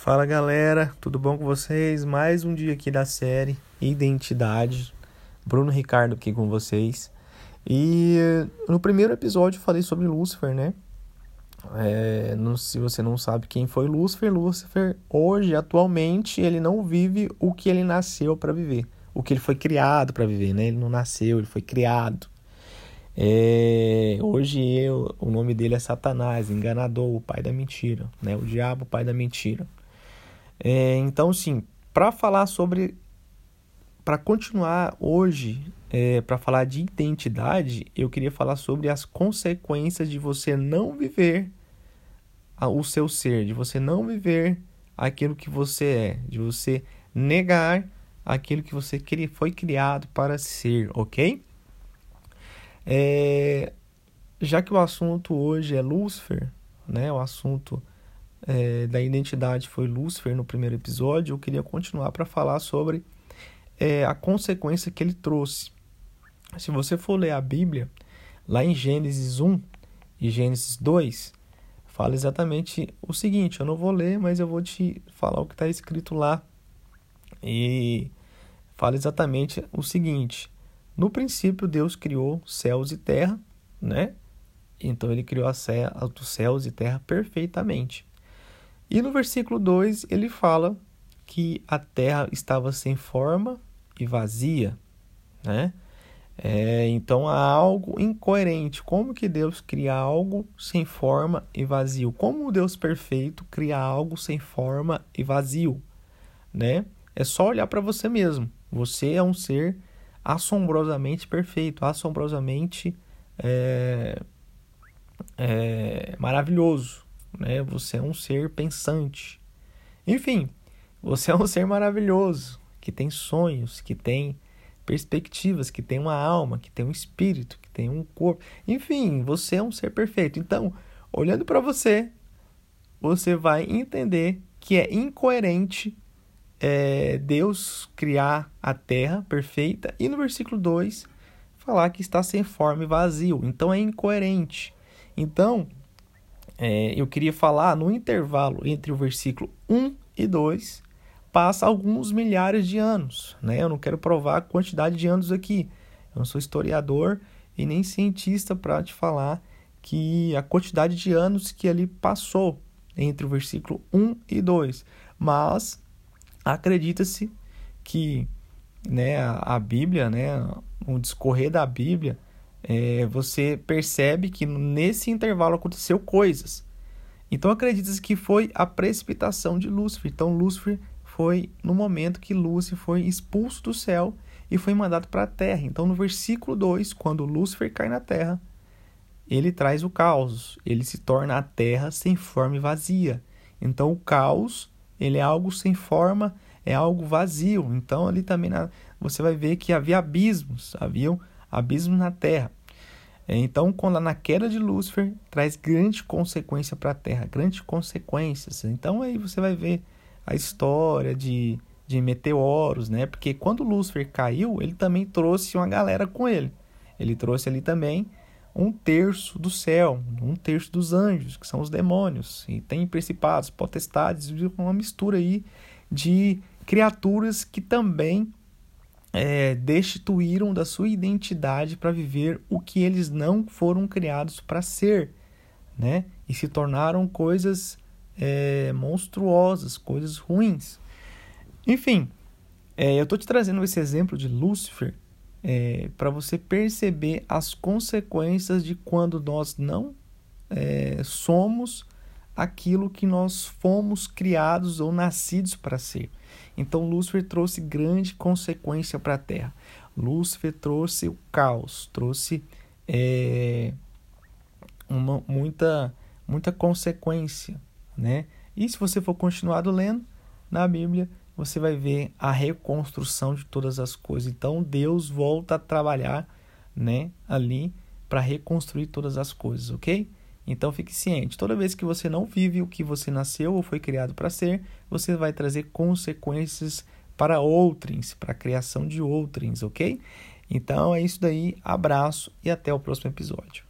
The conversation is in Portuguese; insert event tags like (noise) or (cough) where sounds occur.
Fala galera, tudo bom com vocês? Mais um dia aqui da série Identidade. Bruno Ricardo aqui com vocês. E no primeiro episódio falei sobre Lúcifer, né? É, não, se você não sabe quem foi Lúcifer, Lúcifer hoje, atualmente, ele não vive o que ele nasceu para viver, o que ele foi criado para viver, né? Ele não nasceu, ele foi criado. É, hoje eu, o nome dele é Satanás, enganador, o pai da mentira, né? O diabo, o pai da mentira. É, então, sim, para falar sobre, para continuar hoje, é, para falar de identidade, eu queria falar sobre as consequências de você não viver o seu ser, de você não viver aquilo que você é, de você negar aquilo que você foi criado para ser, ok? É, já que o assunto hoje é Lúcifer, né? O assunto é, da identidade foi Lúcifer no primeiro episódio. Eu queria continuar para falar sobre é, a consequência que ele trouxe. Se você for ler a Bíblia, lá em Gênesis 1 e Gênesis 2, fala exatamente o seguinte. Eu não vou ler, mas eu vou te falar o que está escrito lá. E fala exatamente o seguinte: no princípio, Deus criou céus e terra, né? Então ele criou os céus e terra perfeitamente. E no versículo 2 ele fala que a terra estava sem forma e vazia, né? É, então há algo incoerente. Como que Deus cria algo sem forma e vazio? Como o Deus perfeito cria algo sem forma e vazio, né? É só olhar para você mesmo. Você é um ser assombrosamente perfeito, assombrosamente é, é, maravilhoso. Né? Você é um ser pensante. Enfim, você (laughs) é um ser maravilhoso, que tem sonhos, que tem perspectivas, que tem uma alma, que tem um espírito, que tem um corpo. Enfim, você é um ser perfeito. Então, olhando para você, você vai entender que é incoerente é, Deus criar a terra perfeita e no versículo 2 falar que está sem forma e vazio. Então é incoerente. Então, é, eu queria falar no intervalo entre o versículo 1 e 2, passa alguns milhares de anos. Né? Eu não quero provar a quantidade de anos aqui. Eu não sou historiador e nem cientista para te falar que a quantidade de anos que ali passou entre o versículo 1 e 2. Mas acredita-se que né, a, Bíblia, né, o discorrer da Bíblia, é, você percebe que nesse intervalo aconteceu coisas. Então acredita-se que foi a precipitação de Lúcifer. Então Lúcifer foi no momento que Lúcifer foi expulso do céu e foi mandado para a terra. Então no versículo 2, quando Lúcifer cai na terra, ele traz o caos, ele se torna a terra sem forma e vazia. Então o caos ele é algo sem forma, é algo vazio. Então ali também na, você vai ver que havia abismos, haviam abismos na terra. É, então, quando na queda de Lúcifer traz grande consequência para a Terra, grandes consequências. Então aí você vai ver a história de, de meteoros, né? Porque quando Lúcifer caiu, ele também trouxe uma galera com ele. Ele trouxe ali também um terço do céu, um terço dos anjos, que são os demônios, e tem principados, potestades, uma mistura aí de criaturas que também é, destituíram da sua identidade para viver o que eles não foram criados para ser, né? E se tornaram coisas é, monstruosas, coisas ruins. Enfim, é, eu estou te trazendo esse exemplo de Lúcifer é, para você perceber as consequências de quando nós não é, somos aquilo que nós fomos criados ou nascidos para ser. Então Lúcifer trouxe grande consequência para a Terra. Lúcifer trouxe o caos, trouxe é, uma, muita, muita consequência, né? E se você for continuado lendo na Bíblia, você vai ver a reconstrução de todas as coisas. Então Deus volta a trabalhar, né, ali para reconstruir todas as coisas, ok? Então fique ciente, toda vez que você não vive o que você nasceu ou foi criado para ser, você vai trazer consequências para outrens, para a criação de outrens, ok? Então é isso daí, abraço e até o próximo episódio.